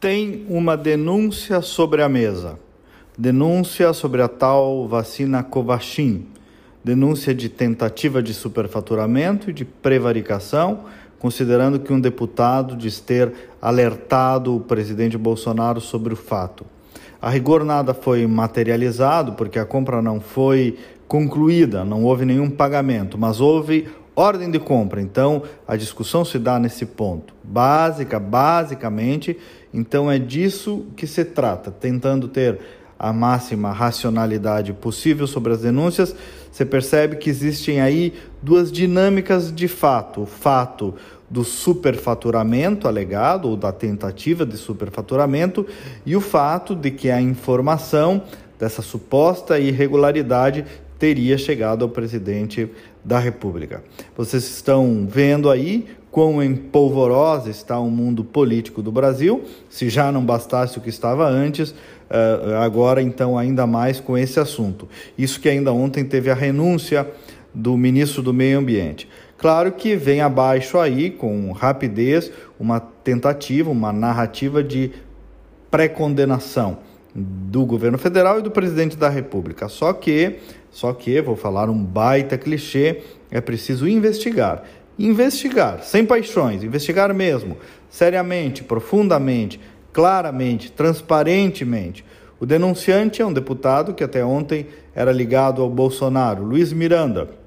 tem uma denúncia sobre a mesa. Denúncia sobre a tal vacina Covaxin. Denúncia de tentativa de superfaturamento e de prevaricação, considerando que um deputado diz ter alertado o presidente Bolsonaro sobre o fato. A rigor nada foi materializado, porque a compra não foi concluída, não houve nenhum pagamento, mas houve ordem de compra. Então, a discussão se dá nesse ponto. Básica, basicamente, então é disso que se trata, tentando ter a máxima racionalidade possível sobre as denúncias. Você percebe que existem aí duas dinâmicas de fato: o fato do superfaturamento alegado ou da tentativa de superfaturamento e o fato de que a informação dessa suposta irregularidade teria chegado ao presidente da República. Vocês estão vendo aí quão empolvorosa está o mundo político do Brasil, se já não bastasse o que estava antes, eh, agora então ainda mais com esse assunto. Isso que ainda ontem teve a renúncia do ministro do Meio Ambiente. Claro que vem abaixo aí, com rapidez, uma tentativa, uma narrativa de pré-condenação do governo federal e do presidente da República. Só que, só que, vou falar um baita clichê, é preciso investigar. Investigar, sem paixões, investigar mesmo, seriamente, profundamente, claramente, transparentemente. O denunciante é um deputado que até ontem era ligado ao Bolsonaro, Luiz Miranda.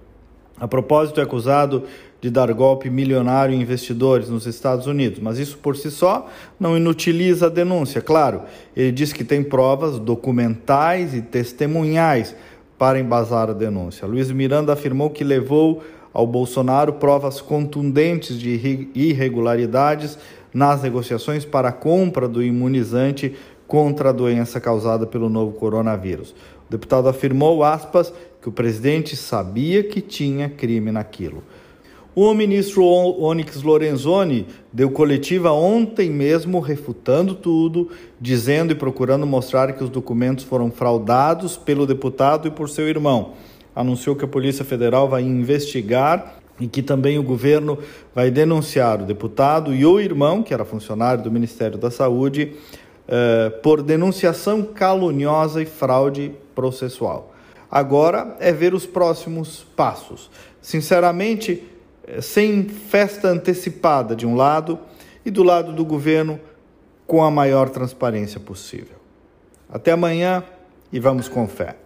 A propósito, é acusado de dar golpe milionário em investidores nos Estados Unidos, mas isso por si só não inutiliza a denúncia. Claro, ele diz que tem provas documentais e testemunhais para embasar a denúncia. Luiz Miranda afirmou que levou ao Bolsonaro provas contundentes de irregularidades nas negociações para a compra do imunizante contra a doença causada pelo novo coronavírus. O deputado afirmou, aspas, que o presidente sabia que tinha crime naquilo. O ministro Onyx Lorenzoni deu coletiva ontem mesmo refutando tudo, dizendo e procurando mostrar que os documentos foram fraudados pelo deputado e por seu irmão. Anunciou que a Polícia Federal vai investigar e que também o governo vai denunciar o deputado e o irmão, que era funcionário do Ministério da Saúde, eh, por denunciação caluniosa e fraude processual. Agora é ver os próximos passos. Sinceramente, eh, sem festa antecipada de um lado e do lado do governo com a maior transparência possível. Até amanhã e vamos com fé.